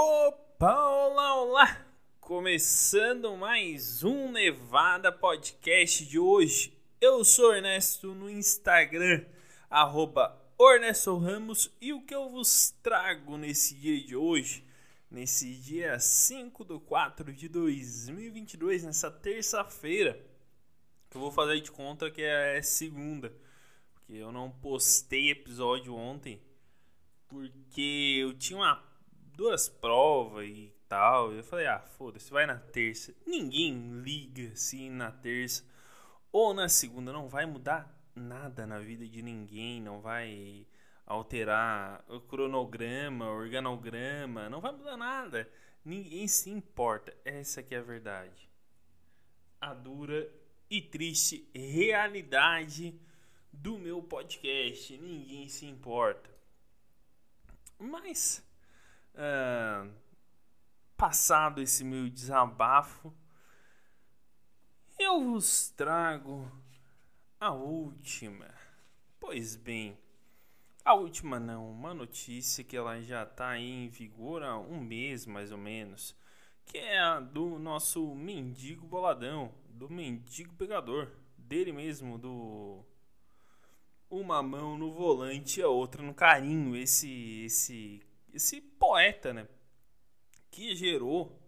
Opa, olá, olá! Começando mais um Nevada Podcast de hoje. Eu sou Ernesto no Instagram, arroba Ernesto Ramos, e o que eu vos trago nesse dia de hoje, nesse dia 5 de 4 de 2022, nessa terça-feira, que eu vou fazer de conta que é segunda, porque eu não postei episódio ontem, porque eu tinha uma, duas provas e tal. Eu falei, ah, foda-se, vai na terça. Ninguém liga assim na terça ou na segunda. Não vai mudar nada na vida de ninguém. Não vai alterar o cronograma, o organograma. Não vai mudar nada. Ninguém se importa. Essa que é a verdade. A dura e triste realidade do meu podcast. Ninguém se importa. Mas, uh, passado esse meu desabafo, eu vos trago a última. Pois bem, a última não, uma notícia que ela já está em vigor há um mês mais ou menos, que é a do nosso mendigo boladão, do mendigo pegador, dele mesmo, do uma mão no volante e a outra no carinho. Esse, esse, esse poeta, né? Que gerou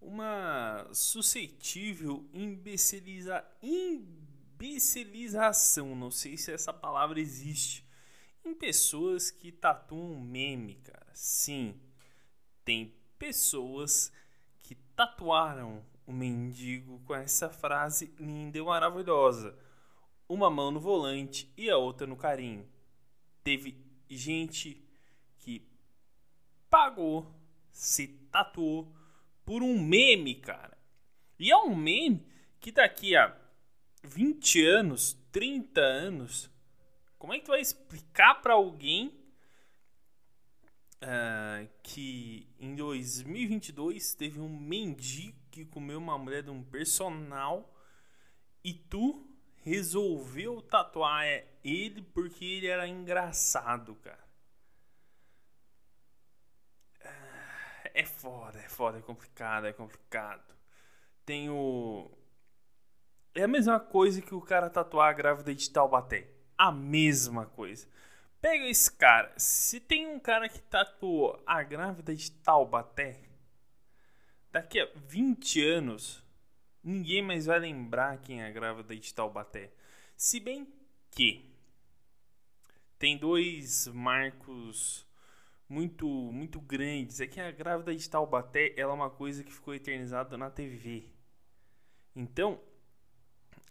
uma suscetível imbeciliza, imbecilização, não sei se essa palavra existe, em pessoas que tatuam meme, cara. Sim, tem pessoas que tatuaram o mendigo com essa frase linda e maravilhosa uma mão no volante e a outra no carinho. Teve gente pagou, se tatuou por um meme, cara. E é um meme que daqui a 20 anos, 30 anos, como é que tu vai explicar para alguém uh, que em 2022 teve um mendigo que comeu uma mulher de um personal e tu resolveu tatuar ele porque ele era engraçado, cara. É foda, é foda, é complicado, é complicado. Tem o. É a mesma coisa que o cara tatuar a grávida de Taubaté. A mesma coisa. Pega esse cara. Se tem um cara que tatuou a grávida de Taubaté, daqui a 20 anos ninguém mais vai lembrar quem é a grávida de Taubaté. Se bem que tem dois marcos muito muito grandes. É que a grávida de Taubaté ela é uma coisa que ficou eternizada na TV. Então,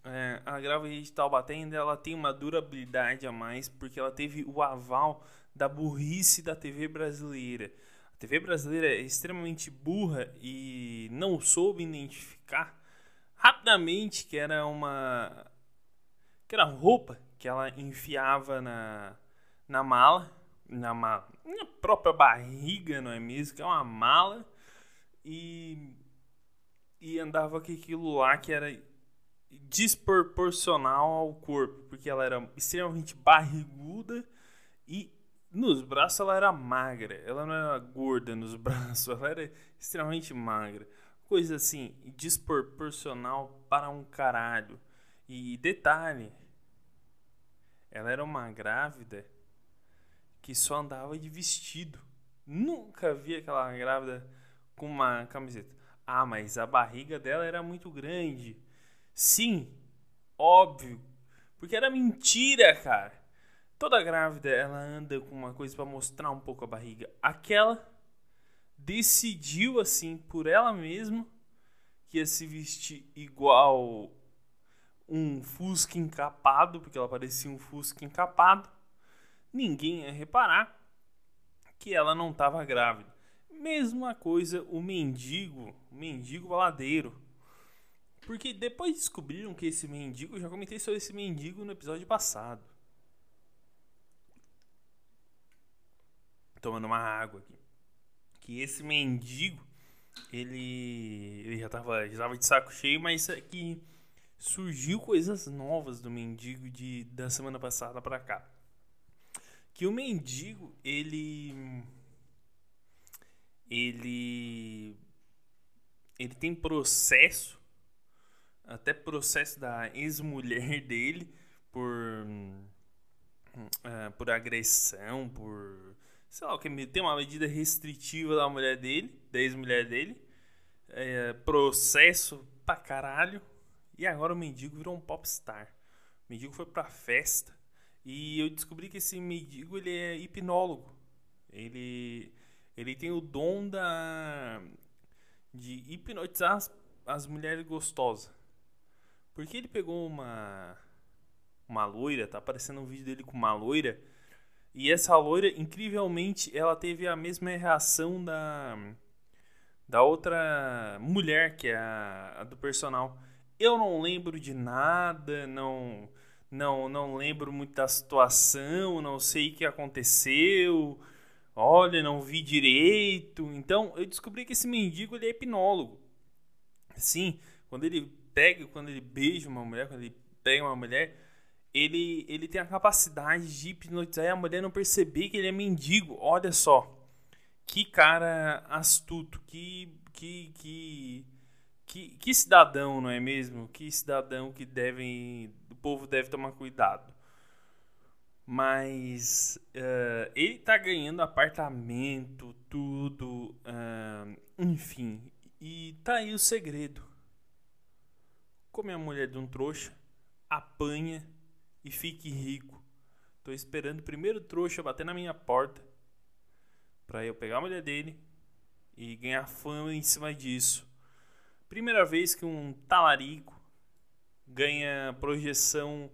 é, a grávida de Taubaté ainda ela tem uma durabilidade a mais porque ela teve o aval da burrice da TV brasileira. A TV brasileira é extremamente burra e não soube identificar rapidamente que era uma que era roupa que ela enfiava na na mala, na mala, na própria barriga, não é mesmo? Que é uma mala e e andava com aquilo lá que era desproporcional ao corpo, porque ela era extremamente barriguda e nos braços ela era magra, ela não era gorda nos braços, ela era extremamente magra coisa assim, desproporcional para um caralho. E detalhe, ela era uma grávida que só andava de vestido. Nunca vi aquela grávida com uma camiseta. Ah, mas a barriga dela era muito grande. Sim, óbvio. Porque era mentira, cara. Toda grávida ela anda com uma coisa para mostrar um pouco a barriga. Aquela decidiu assim por ela mesma que ia se vestir igual um Fusca encapado, porque ela parecia um Fusca encapado. Ninguém ia reparar que ela não estava grávida. Mesma coisa o mendigo, o mendigo baladeiro. Porque depois descobriram que esse mendigo, eu já comentei sobre esse mendigo no episódio passado. Tomando uma água aqui que esse mendigo, ele, ele já tava, já tava de saco cheio, mas é que surgiu coisas novas do mendigo de, da semana passada para cá. Que o mendigo, ele ele ele tem processo, até processo da ex-mulher dele por uh, por agressão, por sei lá o que tem uma medida restritiva da mulher dele, da ex-mulher dele, é, processo pra caralho, e agora o mendigo virou um popstar. O mendigo foi pra festa e eu descobri que esse mendigo ele é hipnólogo. Ele ele tem o dom da de hipnotizar as, as mulheres gostosas. Porque ele pegou uma uma loira, tá aparecendo um vídeo dele com uma loira, e essa loira, incrivelmente, ela teve a mesma reação da da outra mulher, que é a, a do personal. Eu não lembro de nada, não não não lembro muito da situação, não sei o que aconteceu. Olha, não vi direito. Então, eu descobri que esse mendigo ele é hipnólogo. Sim, quando ele pega, quando ele beija uma mulher, quando ele pega uma mulher, ele, ele tem a capacidade de hipnotizar e a mulher não perceber que ele é mendigo. Olha só. Que cara astuto, que que que que, que cidadão, não é mesmo? Que cidadão que devem povo deve tomar cuidado. Mas uh, ele tá ganhando apartamento, tudo, uh, enfim. E tá aí o segredo. Come a mulher de um trouxa, apanha e fique rico. Tô esperando o primeiro trouxa bater na minha porta para eu pegar a mulher dele e ganhar fama em cima disso. Primeira vez que um talarico ganha projeção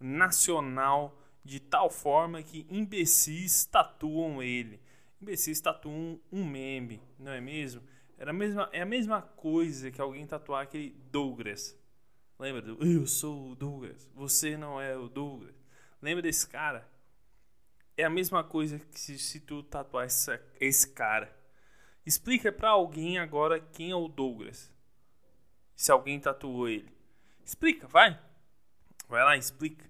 nacional de tal forma que imbecis tatuam ele. Imbecis tatuam um meme, não é mesmo? Era a mesma, é a mesma coisa que alguém tatuar aquele Douglas. Lembra do Eu sou o Douglas, você não é o Douglas. Lembra desse cara? É a mesma coisa que se, se tu tatuar essa, esse cara. Explica para alguém agora quem é o Douglas. Se alguém tatuou ele. Explica, vai. Vai lá, explica.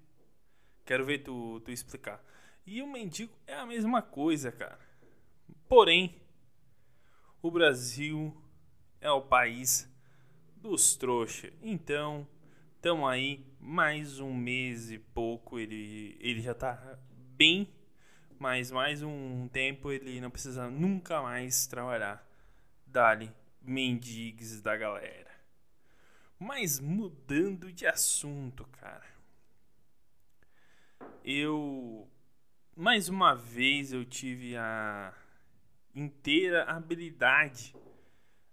Quero ver tu, tu explicar. E o mendigo é a mesma coisa, cara. Porém, o Brasil é o país dos trouxa. Então, estamos aí mais um mês e pouco. Ele, ele já tá bem, mas mais um tempo ele não precisa nunca mais trabalhar. Dali, mendigues da galera. Mas mudando de assunto, cara eu mais uma vez eu tive a inteira habilidade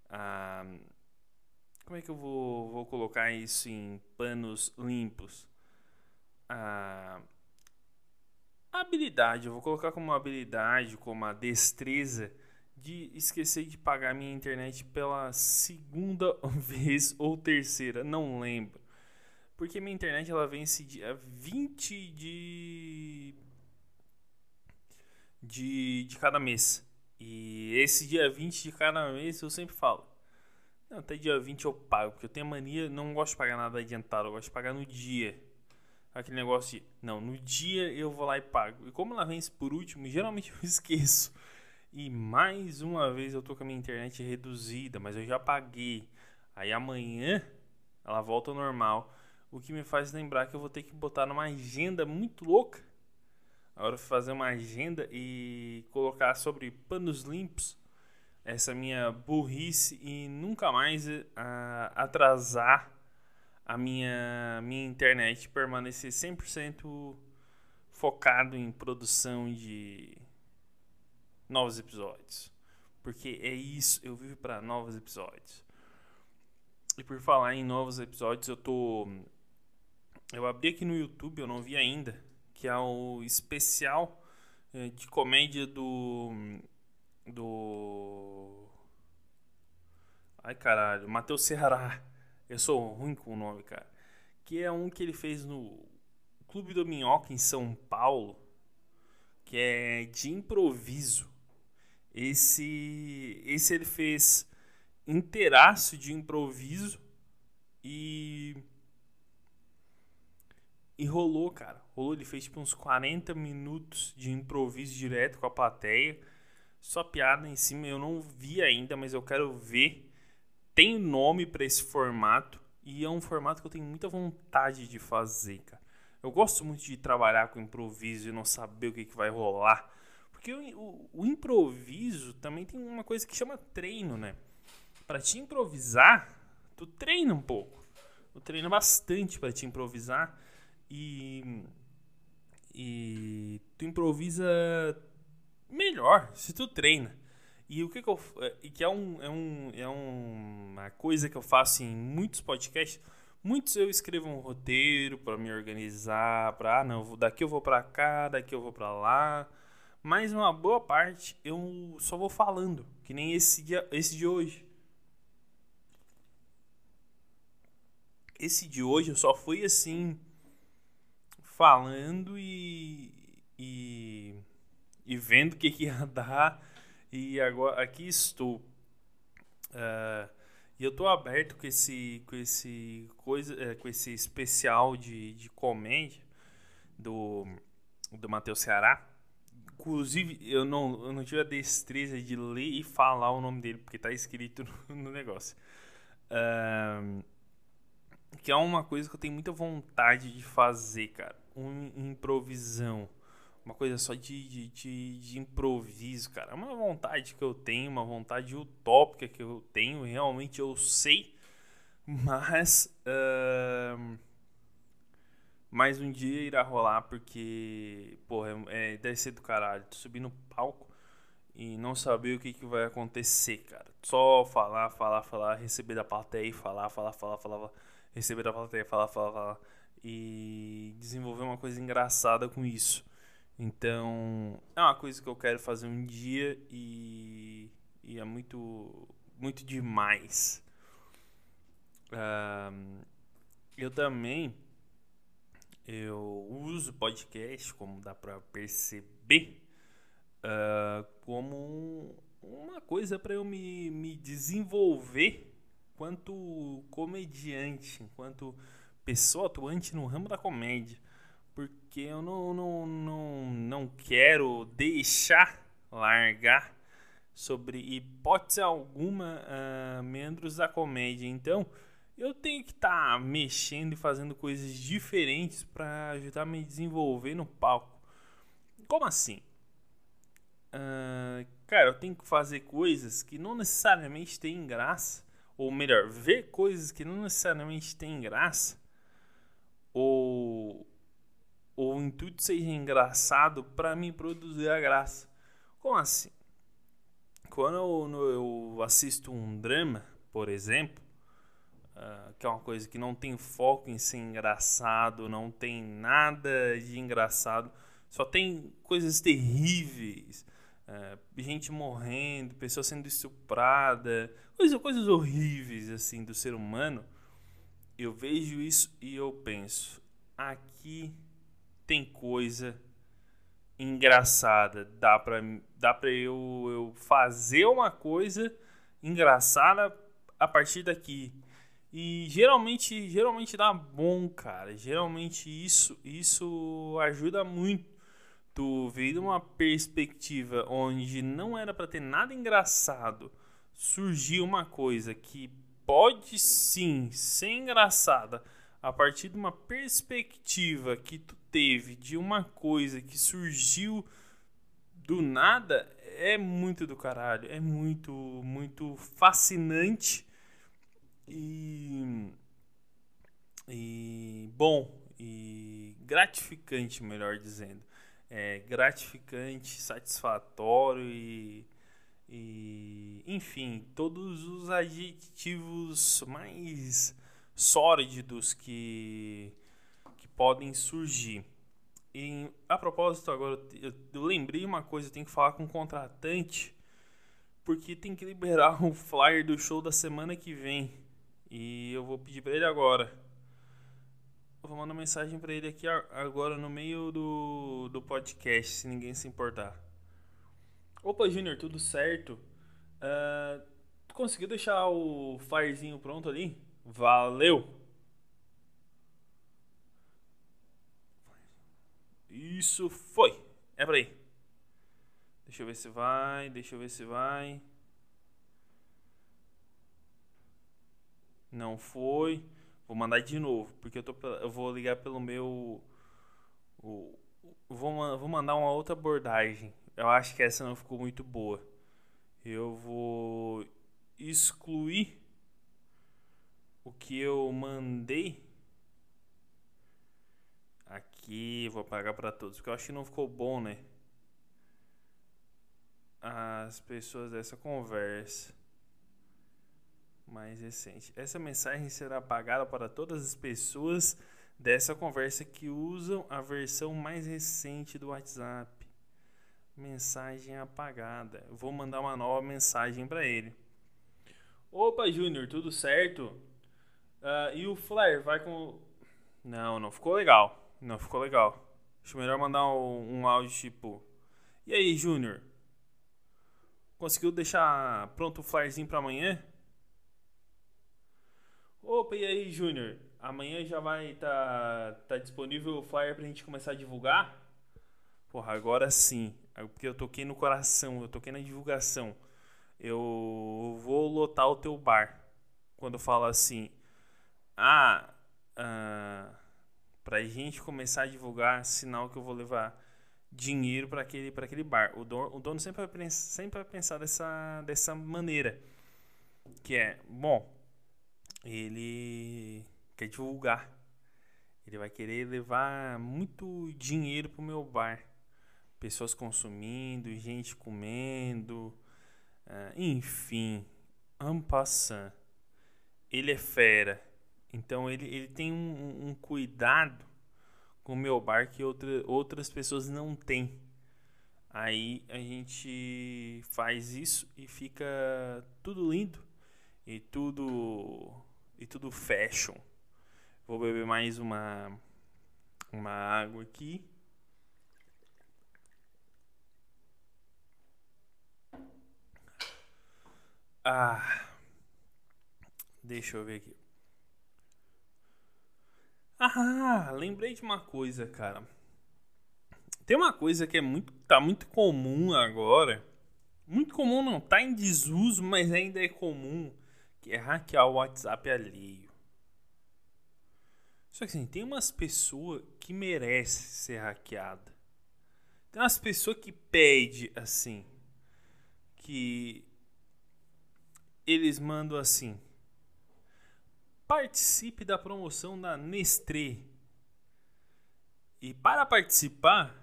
a, como é que eu vou, vou colocar isso em panos limpos? A habilidade eu vou colocar como habilidade como a destreza de esquecer de pagar minha internet pela segunda vez ou terceira não lembro porque minha internet ela vence dia 20 de. de, de cada mês. E esse dia 20 de cada mês eu sempre falo. Até dia 20 eu pago, porque eu tenho mania, não gosto de pagar nada adiantado, eu gosto de pagar no dia. Aquele negócio de, não, no dia eu vou lá e pago. E como ela vence por último, geralmente eu esqueço. E mais uma vez eu tô com a minha internet reduzida, mas eu já paguei. Aí amanhã ela volta ao normal. O que me faz lembrar que eu vou ter que botar numa agenda muito louca. Agora fazer uma agenda e colocar sobre panos limpos essa minha burrice e nunca mais uh, atrasar a minha, minha internet permanecer 100% focado em produção de novos episódios. Porque é isso, eu vivo para novos episódios. E por falar em novos episódios, eu tô eu abri aqui no YouTube, eu não vi ainda, que é o especial é, de comédia do. Do. Ai caralho, Matheus Serra. Eu sou ruim com o nome, cara. Que é um que ele fez no Clube do Minhoca em São Paulo, que é de improviso. Esse, esse ele fez inteiraço de improviso e e rolou, cara. Rolou, ele fez tipo uns 40 minutos de improviso direto com a plateia. Só piada em cima, eu não vi ainda, mas eu quero ver. Tem nome para esse formato e é um formato que eu tenho muita vontade de fazer, cara. Eu gosto muito de trabalhar com improviso e não saber o que, que vai rolar. Porque o, o, o improviso também tem uma coisa que chama treino, né? Para te improvisar, tu treina um pouco. Tu treina bastante para te improvisar e e tu improvisa melhor se tu treina. E o que, que eu e que é um é um é uma coisa que eu faço em muitos podcasts. Muitos eu escrevo um roteiro para me organizar, para ah, não, daqui eu vou para cá, daqui eu vou para lá. Mas uma boa parte eu só vou falando, que nem esse dia, esse de hoje. Esse de hoje eu só fui assim falando e e, e vendo o que, que ia dar. E agora aqui estou. Uh, e eu tô aberto com esse com esse coisa é, com esse especial de, de comédia do do Matheus Ceará. Inclusive, eu não, eu não tive a destreza de ler e falar o nome dele, porque tá escrito no, negócio. Uh, que é uma coisa que eu tenho muita vontade de fazer, cara. Um improvisão. Uma coisa só de, de, de, de, improviso, cara. É uma vontade que eu tenho, uma vontade utópica que eu tenho. Realmente eu sei. Mas. Mais um dia irá rolar porque. Porra, é, deve ser do caralho. Tu subir no palco e não saber o que, que vai acontecer, cara. Só falar, falar, falar, receber da plateia e falar, falar, falar, falar. falar receber da plateia, falar, falar, falar e desenvolver uma coisa engraçada com isso. Então, é uma coisa que eu quero fazer um dia e, e é muito, muito demais. Uh, eu também eu uso podcast, como dá para perceber, uh, como uma coisa para eu me, me desenvolver enquanto comediante, enquanto pessoa atuante no ramo da comédia. Porque eu não, não, não, não quero deixar largar sobre hipótese alguma uh, membros da comédia. Então, eu tenho que estar tá mexendo e fazendo coisas diferentes para ajudar a me desenvolver no palco. Como assim? Uh, cara, eu tenho que fazer coisas que não necessariamente têm graça ou melhor, ver coisas que não necessariamente têm graça, ou, ou o intuito seja engraçado para me produzir a graça. Como assim? Quando eu, eu assisto um drama, por exemplo, uh, que é uma coisa que não tem foco em ser engraçado, não tem nada de engraçado, só tem coisas terríveis, uh, gente morrendo, pessoa sendo estuprada, coisas, coisas horríveis assim do ser humano, eu vejo isso e eu penso, aqui tem coisa engraçada, dá para dá para eu, eu fazer uma coisa engraçada a partir daqui. E geralmente, geralmente dá bom, cara. Geralmente isso isso ajuda muito. Tu de uma perspectiva onde não era para ter nada engraçado surgir uma coisa que pode sim ser engraçada a partir de uma perspectiva que tu teve de uma coisa que surgiu do nada é muito do caralho, é muito muito fascinante e e bom e gratificante, melhor dizendo. É gratificante, satisfatório e e, enfim, todos os adjetivos mais sórdidos que, que podem surgir. E, a propósito, agora eu, eu lembrei uma coisa, tenho que falar com o contratante, porque tem que liberar o flyer do show da semana que vem. E eu vou pedir para ele agora. Eu vou mandar mensagem para ele aqui agora no meio do, do podcast, se ninguém se importar. Opa, Junior, tudo certo? Uh, conseguiu deixar o flyerzinho pronto ali? Valeu! Isso foi! É pra aí. Deixa eu ver se vai, deixa eu ver se vai. Não foi. Vou mandar de novo, porque eu, tô, eu vou ligar pelo meu. O, vou, vou mandar uma outra abordagem. Eu acho que essa não ficou muito boa. Eu vou excluir o que eu mandei aqui. Vou apagar para todos, porque eu acho que não ficou bom, né? As pessoas dessa conversa mais recente. Essa mensagem será apagada para todas as pessoas dessa conversa que usam a versão mais recente do WhatsApp. Mensagem apagada. vou mandar uma nova mensagem para ele. Opa, Júnior, tudo certo? Uh, e o Flare vai com. Não, não ficou legal. Não ficou legal. Acho melhor mandar um, um áudio tipo. E aí, Júnior? Conseguiu deixar pronto o flyerzinho para amanhã? Opa, e aí, Júnior? Amanhã já vai estar tá, tá disponível o flyer pra gente começar a divulgar? Porra, agora sim. Porque eu toquei no coração, eu toquei na divulgação. Eu vou lotar o teu bar. Quando falo assim, ah, ah pra gente começar a divulgar, sinal que eu vou levar dinheiro para aquele, pra aquele bar. O dono, o dono sempre, vai, sempre vai pensar dessa, dessa maneira. Que é, bom, ele quer divulgar. Ele vai querer levar muito dinheiro pro meu bar. Pessoas consumindo, gente comendo, uh, enfim, ampassant. Ele é fera. Então ele, ele tem um, um cuidado com o meu bar que outra, outras pessoas não têm. Aí a gente faz isso e fica tudo lindo e tudo e tudo fashion. Vou beber mais uma uma água aqui. Ah. Deixa eu ver aqui. Ah, lembrei de uma coisa, cara. Tem uma coisa que é muito tá muito comum agora. Muito comum não, tá em desuso, mas ainda é comum é hackear o WhatsApp alheio. Só que assim, tem umas pessoas que merecem ser hackeada. Tem umas pessoas que pedem assim. Que eles mandam assim. Participe da promoção da Nestlé. E para participar,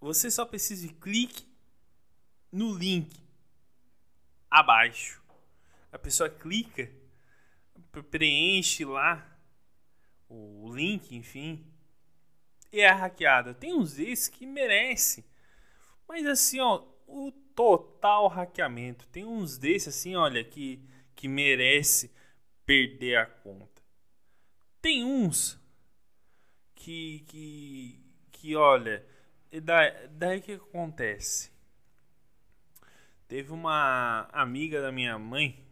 você só precisa de clique no link abaixo. A pessoa clica, preenche lá o link, enfim, e é hackeada. Tem uns desses que merece. Mas assim, ó, o total hackeamento. Tem uns desses assim, olha, que, que merece perder a conta. Tem uns que, que, que olha, daí, daí que acontece? Teve uma amiga da minha mãe.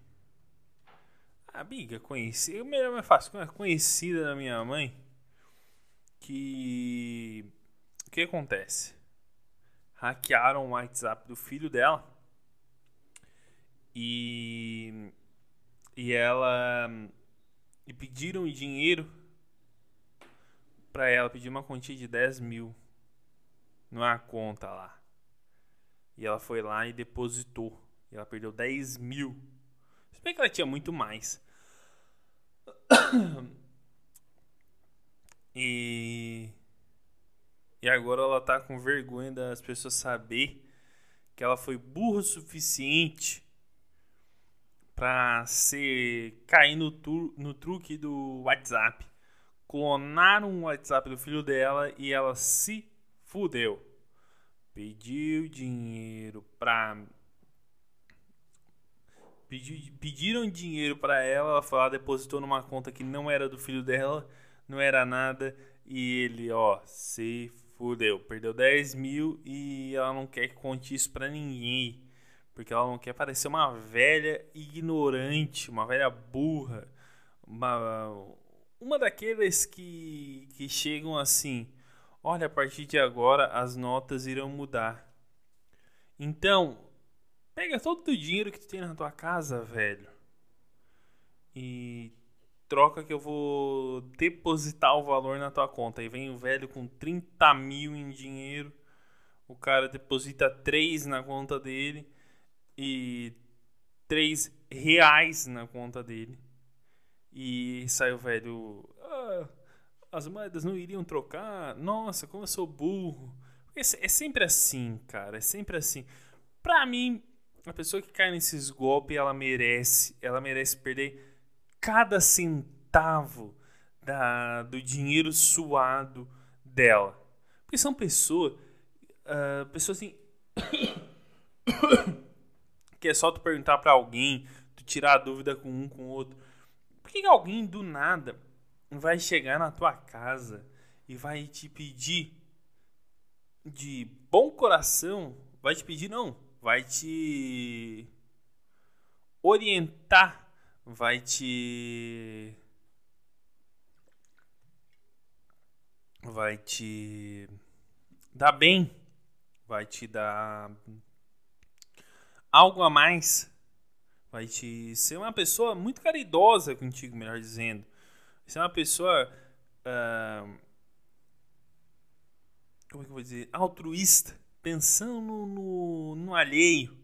Amiga, conhecida. Melhor mais fácil. Conhecida da minha mãe. Que. O que acontece? Hackearam o WhatsApp do filho dela. E. E ela. E pediram dinheiro para ela. Pediu uma quantia de 10 mil. Numa conta lá. E ela foi lá e depositou. E ela perdeu 10 mil. Se bem que ela tinha muito mais. E. E agora ela tá com vergonha das pessoas saber que ela foi burro o suficiente para cair no, tu, no truque do WhatsApp. Clonaram o WhatsApp do filho dela e ela se fudeu pediu dinheiro para pediram dinheiro para ela, ela foi lá, depositou numa conta que não era do filho dela, não era nada, e ele, ó, se fudeu, perdeu 10 mil e ela não quer que conte isso pra ninguém, porque ela não quer parecer uma velha ignorante, uma velha burra, uma, uma daqueles que, que chegam assim, Olha, a partir de agora as notas irão mudar. Então, pega todo o dinheiro que tu tem na tua casa, velho. E troca que eu vou depositar o valor na tua conta. Aí vem o velho com 30 mil em dinheiro. O cara deposita 3 na conta dele e 3 reais na conta dele. E sai o velho. Ah, as moedas não iriam trocar. Nossa, como eu sou burro. É, sempre assim, cara. É sempre assim. Pra mim, a pessoa que cai nesses golpes, ela merece. Ela merece perder cada centavo da, do dinheiro suado dela. Porque são pessoas. Uh, pessoas assim. que é só tu perguntar para alguém, tu tirar a dúvida com um, com o outro. Por que alguém do nada vai chegar na tua casa e vai te pedir de bom coração, vai te pedir não, vai te orientar, vai te vai te dar bem, vai te dar algo a mais, vai te ser uma pessoa muito caridosa contigo, melhor dizendo. Você é uma pessoa. Uh, como é que eu vou dizer? Altruísta. Pensando no, no, alheio.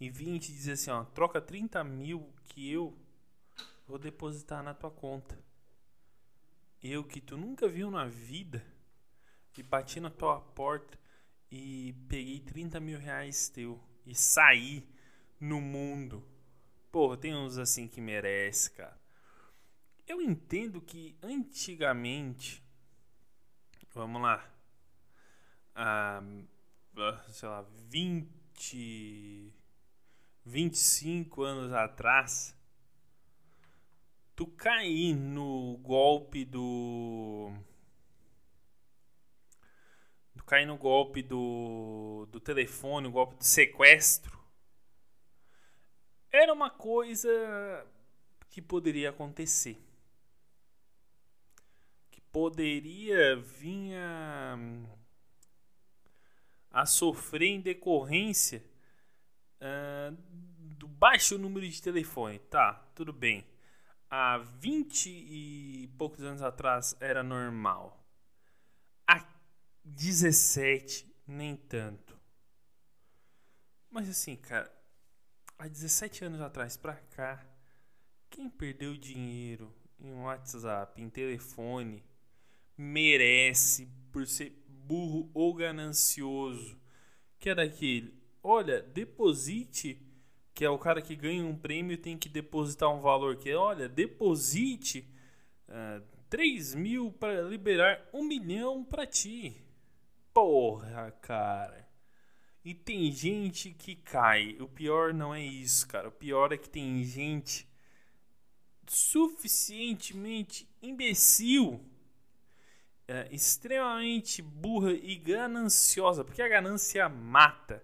E vim te dizer assim: ó, troca 30 mil que eu vou depositar na tua conta. Eu que tu nunca viu na vida. E bati na tua porta e peguei 30 mil reais teu. E saí no mundo. Porra, tem uns assim que merece, cara. Eu entendo que antigamente, vamos lá, ah, sei lá, 20, 25 anos atrás, tu cair no golpe do. Tu cair no golpe do, do telefone, o golpe do sequestro, era uma coisa que poderia acontecer poderia vir a, a sofrer em decorrência uh, do baixo número de telefone. Tá, tudo bem. Há 20 e poucos anos atrás era normal. Há 17, nem tanto. Mas assim, cara, há 17 anos atrás pra cá, quem perdeu dinheiro em WhatsApp, em telefone, merece por ser burro ou ganancioso. Que é daquele, olha, deposite, que é o cara que ganha um prêmio tem que depositar um valor que é, olha, deposite uh, ah, 3 mil para liberar um milhão para ti. Porra, cara. E tem gente que cai. O pior não é isso, cara. O pior é que tem gente suficientemente imbecil é, extremamente burra e gananciosa, porque a ganância mata.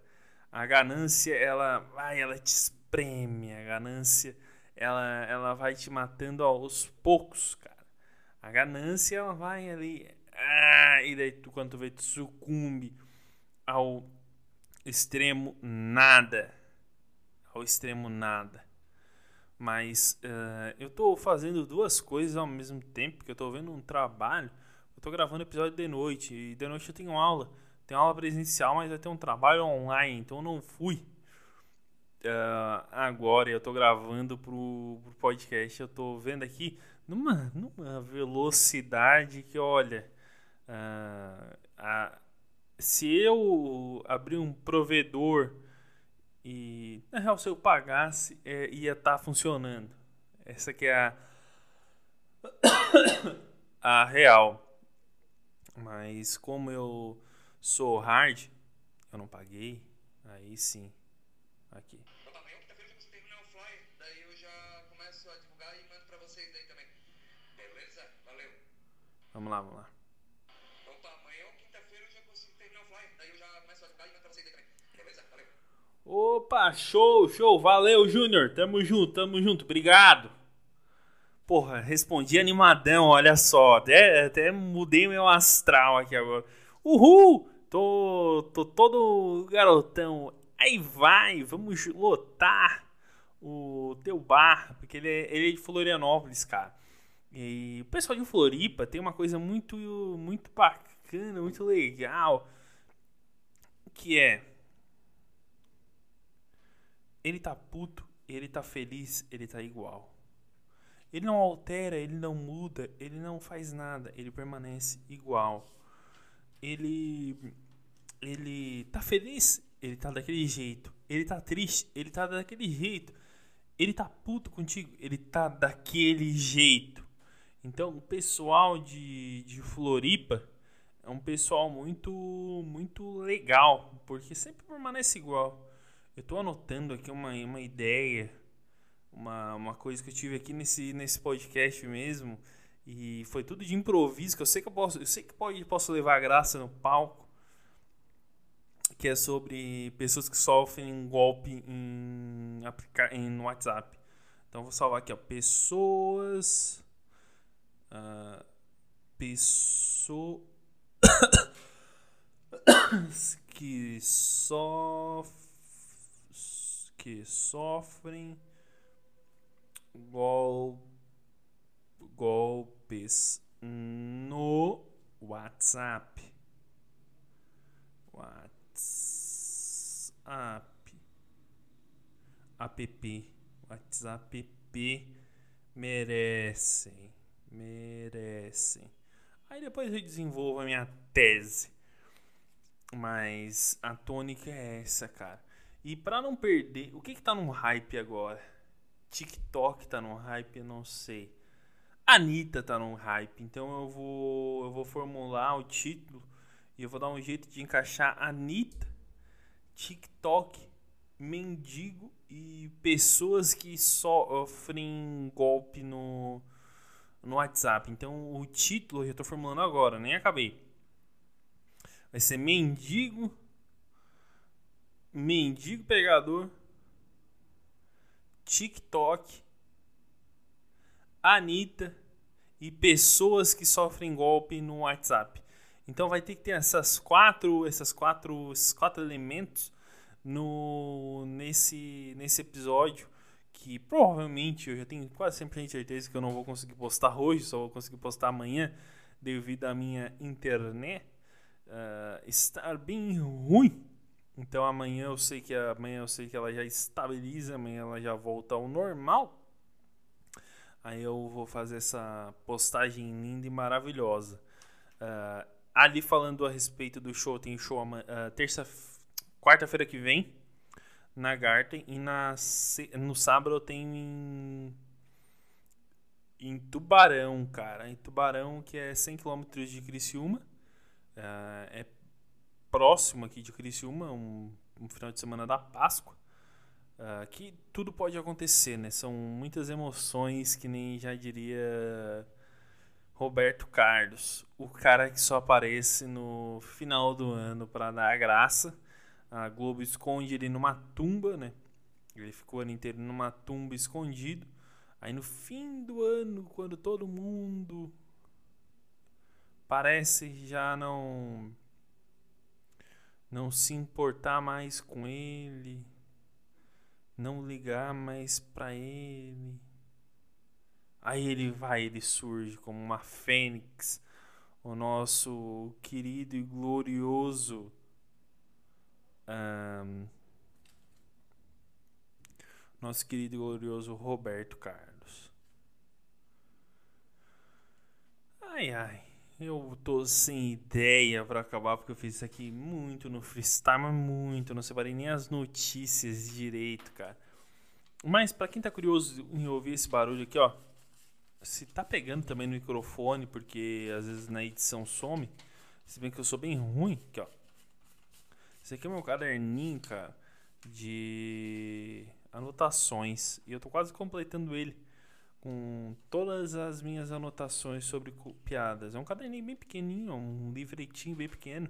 A ganância ela vai, ela te espreme, a ganância ela, ela vai te matando aos poucos, cara. A ganância ela vai ali, ah, e daí tu quando tu vê tu sucumbe ao extremo nada, ao extremo nada. Mas uh, eu estou fazendo duas coisas ao mesmo tempo, porque eu estou vendo um trabalho eu tô gravando episódio de noite. E de noite eu tenho aula. Tenho aula presencial, mas vai ter um trabalho online. Então eu não fui. Uh, agora eu tô gravando pro, pro podcast. Eu tô vendo aqui numa, numa velocidade que, olha. Uh, a, se eu abrir um provedor e na real se eu pagasse é, ia estar tá funcionando essa que é a a real mas como eu sou hard, eu não paguei, aí sim. Aqui. Amanhã, quinta-feira, eu já terminar o flyer, daí eu já começo a divulgar e mando pra vocês aí também. Beleza? Valeu. Vamos lá, vamos lá. Opa, amanhã, quinta-feira, eu já consigo terminar o flyer, daí eu já começo a divulgar e mando pra vocês aí também. Beleza? Valeu. Opa, show, show. Valeu, Júnior. Tamo junto, tamo junto. Obrigado. Porra, respondi animadão, olha só. Até, até mudei meu astral aqui agora. Uhul! Tô, tô todo garotão. Aí vai, vamos lotar o teu bar, porque ele é, ele é de Florianópolis, cara. E o pessoal de Floripa tem uma coisa muito, muito bacana, muito legal, que é ele tá puto, ele tá feliz, ele tá igual. Ele não altera, ele não muda, ele não faz nada, ele permanece igual. Ele ele tá feliz, ele tá daquele jeito. Ele tá triste, ele tá daquele jeito. Ele tá puto contigo, ele tá daquele jeito. Então, o pessoal de, de Floripa é um pessoal muito muito legal, porque sempre permanece igual. Eu estou anotando aqui uma, uma ideia, uma, uma coisa que eu tive aqui nesse, nesse podcast mesmo, e foi tudo de improviso, que eu sei que eu posso, eu sei que pode, posso levar a graça no palco, que é sobre pessoas que sofrem golpe em, em no WhatsApp. Então vou salvar aqui, ó, pessoas uh, pessoas que sofrem que sofrem gol, golpes no WhatsApp. WhatsApp. App. WhatsApp merecem merecem. Aí depois eu desenvolvo a minha tese. Mas a tônica é essa, cara. E para não perder, o que que tá no hype agora? TikTok tá no hype, eu não sei. Anitta tá no hype, então eu vou eu vou formular o título e eu vou dar um jeito de encaixar Anitta, TikTok, mendigo e pessoas que sofrem golpe no no WhatsApp. Então o título eu estou formulando agora, nem acabei. Vai ser mendigo, mendigo pegador, TikTok, Anitta e pessoas que sofrem golpe no WhatsApp. Então vai ter que ter essas quatro, essas quatro, esses quatro elementos no nesse nesse episódio que provavelmente eu já tenho quase 100% de certeza que eu não vou conseguir postar hoje, só vou conseguir postar amanhã devido à minha internet uh, estar bem ruim. Então amanhã eu sei que amanhã eu sei que ela já estabiliza, amanhã ela já volta ao normal. Aí eu vou fazer essa postagem linda e maravilhosa. Uh, ali falando a respeito do show, tem show uh, terça, quarta-feira que vem na Garten e na, no sábado tenho em, em Tubarão, cara. Em Tubarão, que é 100 km de Criciúma. Uh, é próximo aqui de Criciúma, um, um final de semana da Páscoa. Uh, que tudo pode acontecer, né? São muitas emoções, que nem já diria Roberto Carlos, o cara que só aparece no final do ano para dar a graça a Globo esconde ele numa tumba, né? Ele ficou o ano inteiro numa tumba escondido. Aí no fim do ano, quando todo mundo parece já não não se importar mais com ele, não ligar mais para ele. Aí ele vai, ele surge como uma fênix, o nosso querido e glorioso um, nosso querido e glorioso Roberto Carlos. Ai ai, eu tô sem ideia para acabar porque eu fiz isso aqui muito no freestyle, mas muito, não separei nem as notícias direito, cara. Mas para quem tá curioso em ouvir esse barulho aqui, ó, se tá pegando também no microfone, porque às vezes na edição some, se bem que eu sou bem ruim, aqui ó. Esse aqui é meu caderninho, cara, de anotações. E eu tô quase completando ele com todas as minhas anotações sobre piadas. É um caderninho bem pequenininho, um livretinho bem pequeno.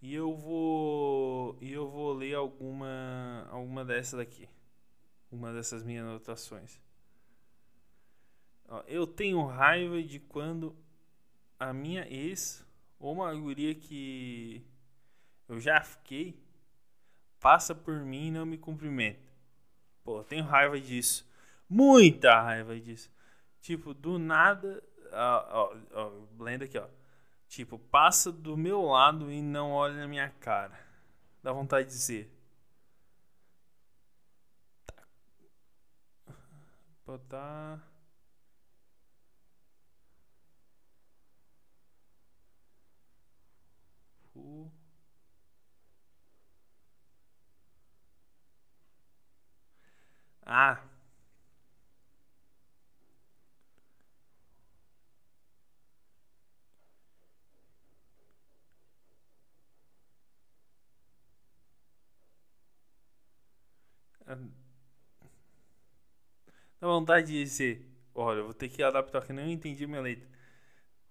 E eu vou e eu vou ler alguma alguma dessas daqui. Uma dessas minhas anotações. Eu tenho raiva de quando a minha ex ou uma guria que eu já fiquei passa por mim e não me cumprimenta. Pô, eu tenho raiva disso. Muita raiva disso. Tipo, do nada. Ó, ó, ó, lendo aqui, ó. Tipo, passa do meu lado e não olha na minha cara. Dá vontade de dizer. Tá. Botar. Ah. Dá vontade de dizer, olha, eu vou ter que adaptar que não entendi minha letra.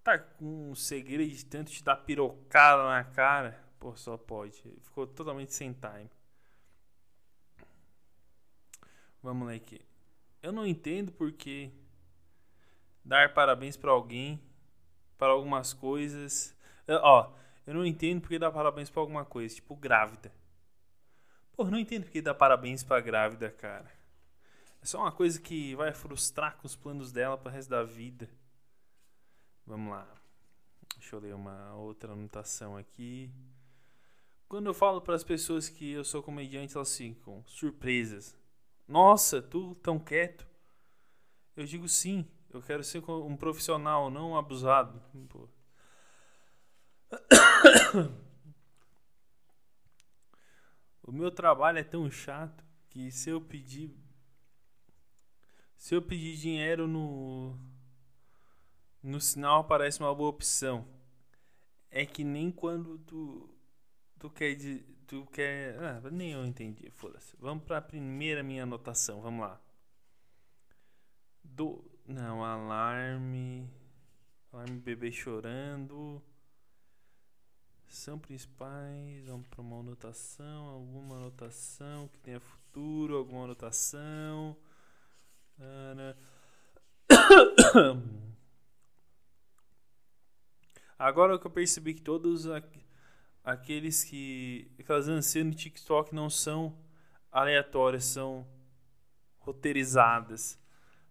Tá com um segredo de tanto te dar pirocada na cara. Pô, só pode. Ficou totalmente sem time. Vamos ler aqui. Eu não entendo porque dar parabéns para alguém, para algumas coisas. Eu, ó, eu não entendo porque dar parabéns para alguma coisa, tipo grávida. Pô, não entendo porque dar parabéns para grávida, cara. É só uma coisa que vai frustrar com os planos dela para o resto da vida. Vamos lá. Deixa eu ler uma outra anotação aqui. Quando eu falo para as pessoas que eu sou comediante, elas ficam surpresas. Nossa, tu tão quieto? Eu digo sim, eu quero ser um profissional, não um abusado. Pô. O meu trabalho é tão chato que se eu pedir se eu pedir dinheiro no no sinal aparece uma boa opção. É que nem quando tu tu quer tu quer. Ah, nem eu entendi, foda-se. Vamos para a primeira minha anotação, vamos lá. Do. Não, alarme. Alarme bebê chorando. São principais. Vamos para uma anotação. Alguma anotação que tenha futuro. Alguma anotação. Agora que eu percebi que todos aqueles que aquelas dancinhas no TikTok não são aleatórias, são roteirizadas.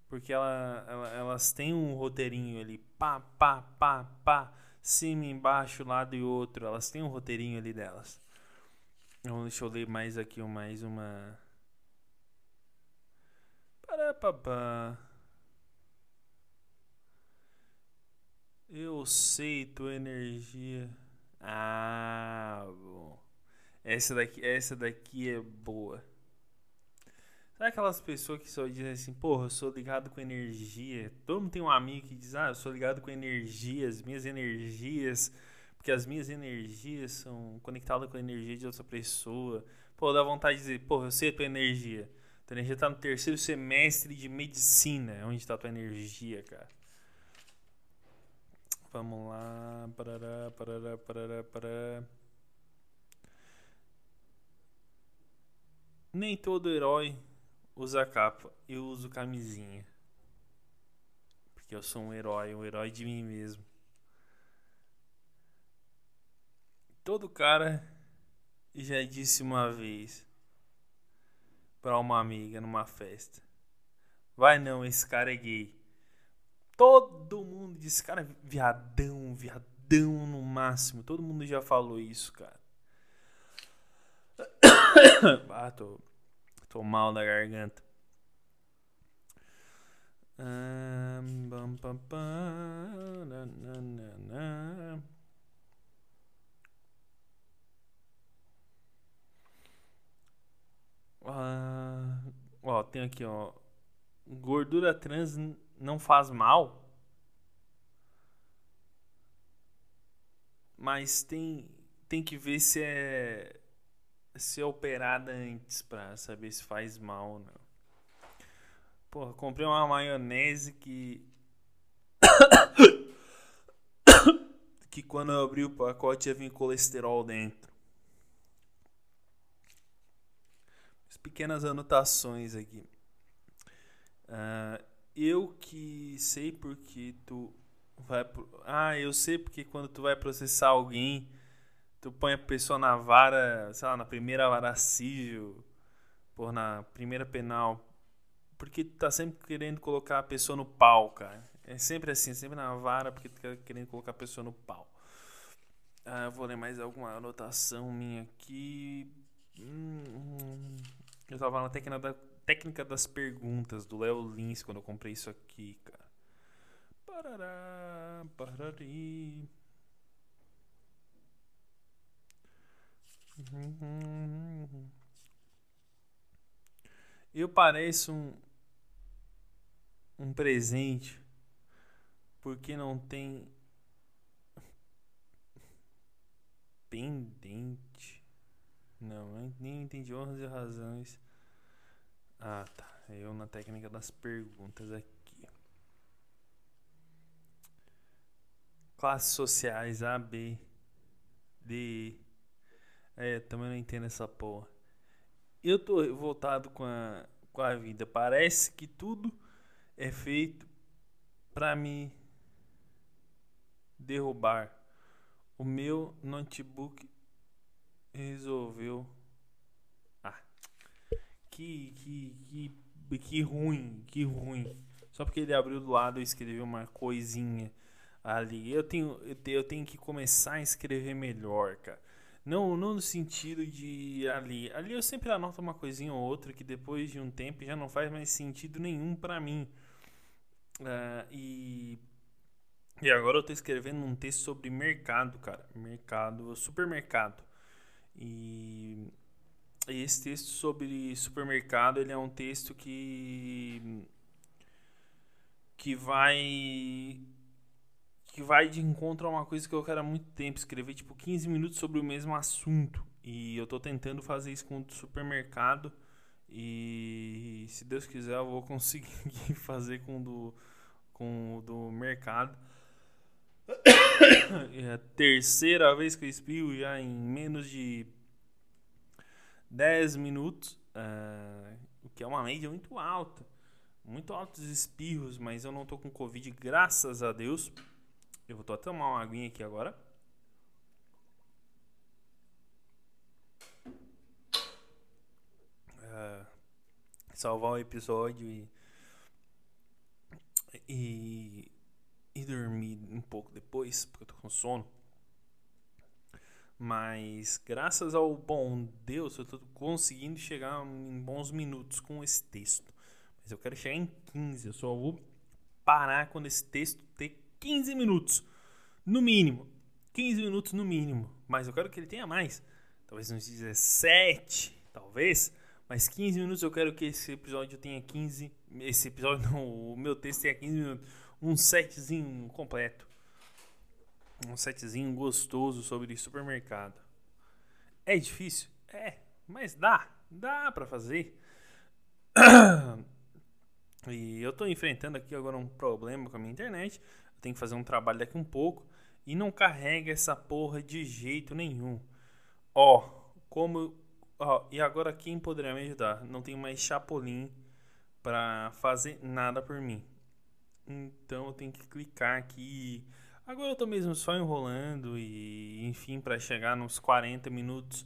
Porque ela, ela, elas têm um roteirinho ali, pá, pá, pá, pá, cima, embaixo, lado e outro. Elas têm um roteirinho ali delas. Então, deixa eu ler mais aqui, mais uma. Parapapá. Eu sei tua energia. Ah, bom. Essa daqui, essa daqui é boa. Sabe aquelas pessoas que só dizem assim, porra, eu sou ligado com energia. Todo mundo tem um amigo que diz, ah, eu sou ligado com energia, as minhas energias, porque as minhas energias são conectadas com a energia de outra pessoa. Pô, dá vontade de dizer, porra, eu sei a tua energia. Tua energia tá no terceiro semestre de medicina, é onde tá tua energia, cara. Vamos lá. Parará, parará, parará, parará. Nem todo herói usa capa. Eu uso camisinha. Porque eu sou um herói, um herói de mim mesmo. Todo cara já disse uma vez para uma amiga numa festa: Vai não, esse cara é gay. Todo mundo disse, cara, viadão, viadão no máximo. Todo mundo já falou isso, cara. ah, tô, tô mal da garganta. Ah, ó, tem aqui, ó. Gordura trans não faz mal, mas tem, tem que ver se é se é operada antes para saber se faz mal ou não. Porra, comprei uma maionese que que quando eu abri o pacote ia vir colesterol dentro. As pequenas anotações aqui. Uh, Eu que sei porque tu vai. Pro... Ah, eu sei porque quando tu vai processar alguém, tu põe a pessoa na vara, sei lá, na primeira vara civil, por na primeira penal. Porque tu tá sempre querendo colocar a pessoa no pau, cara. É sempre assim, sempre na vara, porque tu tá querendo colocar a pessoa no pau. Ah, vou ler mais alguma anotação minha aqui. Hum. eu tava na técnica, da, técnica das perguntas do Léo Lins quando eu comprei isso aqui, cara. Parará, parari. Eu pareço um, um presente porque não tem pendente. Não, nem entendi honras e razões. Ah, tá. Eu na técnica das perguntas aqui. Classes sociais A, B, D, E. É, também não entendo essa porra. Eu tô revoltado com a, com a vida. Parece que tudo é feito pra me derrubar. O meu notebook resolveu. Ah, que, que, que, que ruim, que ruim. Só porque ele abriu do lado e escreveu uma coisinha ali. Eu tenho, eu tenho que começar a escrever melhor, cara. Não, não no sentido de ali. Ali eu sempre anoto uma coisinha ou outra que depois de um tempo já não faz mais sentido nenhum para mim. Uh, e e agora eu tô escrevendo um texto sobre mercado, cara. Mercado, supermercado. E esse texto sobre supermercado, ele é um texto que que vai que vai de encontro a uma coisa que eu quero há muito tempo, escrever tipo 15 minutos sobre o mesmo assunto. E eu tô tentando fazer isso com o supermercado e se Deus quiser eu vou conseguir fazer com o do com o do mercado. é a terceira vez que eu espirro já em menos de 10 minutos, uh, o que é uma média muito alta. Muito altos espirros, mas eu não tô com Covid, graças a Deus. Eu vou tomar uma aguinha aqui agora. Uh, salvar o episódio e, e e dormir um pouco depois, porque eu tô com sono. Mas graças ao bom Deus, eu tô conseguindo chegar em bons minutos com esse texto. Mas eu quero chegar em 15, eu só vou parar quando esse texto ter 15 minutos. No mínimo. 15 minutos no mínimo. Mas eu quero que ele tenha mais. Talvez uns 17, talvez. Mas 15 minutos eu quero que esse episódio tenha 15. Esse episódio não, o meu texto tenha 15 minutos um setzinho completo. Um setzinho gostoso sobre supermercado. É difícil? É, mas dá. Dá para fazer. E eu tô enfrentando aqui agora um problema com a minha internet. Tenho que fazer um trabalho daqui um pouco. E não carrega essa porra de jeito nenhum. Ó, como. Ó, e agora quem poderia me ajudar? Não tenho mais Chapolin para fazer nada por mim. Então eu tenho que clicar aqui. Agora eu tô mesmo só enrolando e enfim para chegar nos 40 minutos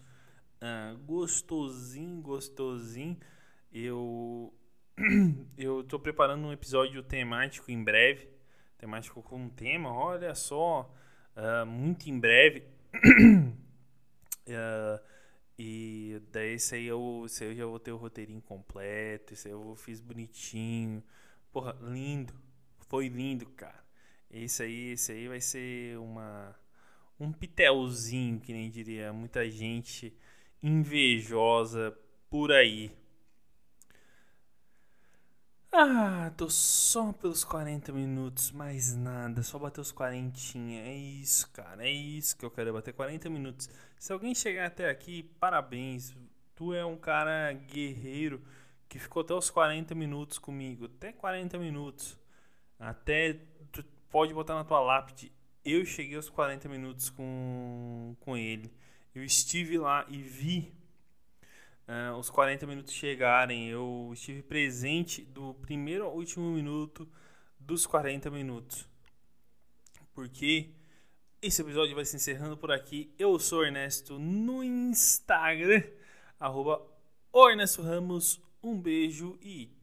uh, gostosinho, gostosinho. Eu eu tô preparando um episódio temático em breve, temático com um tema, olha só, uh, muito em breve. uh, e daí esse aí, eu, esse aí eu já vou ter o roteirinho completo, esse aí eu fiz bonitinho. Porra, lindo foi lindo, cara. Esse aí, esse aí vai ser uma um pitelzinho, que nem diria muita gente invejosa por aí. Ah, tô só pelos 40 minutos, mais nada, só bater os 40. É isso, cara, é isso que eu quero, bater 40 minutos. Se alguém chegar até aqui, parabéns. Tu é um cara guerreiro que ficou até os 40 minutos comigo, até 40 minutos. Até tu pode botar na tua lápide. Eu cheguei aos 40 minutos com, com ele. Eu estive lá e vi uh, os 40 minutos chegarem. Eu estive presente do primeiro ao último minuto dos 40 minutos. Porque esse episódio vai se encerrando por aqui. Eu sou Ernesto no Instagram, arroba Ernesto Ramos. Um beijo e!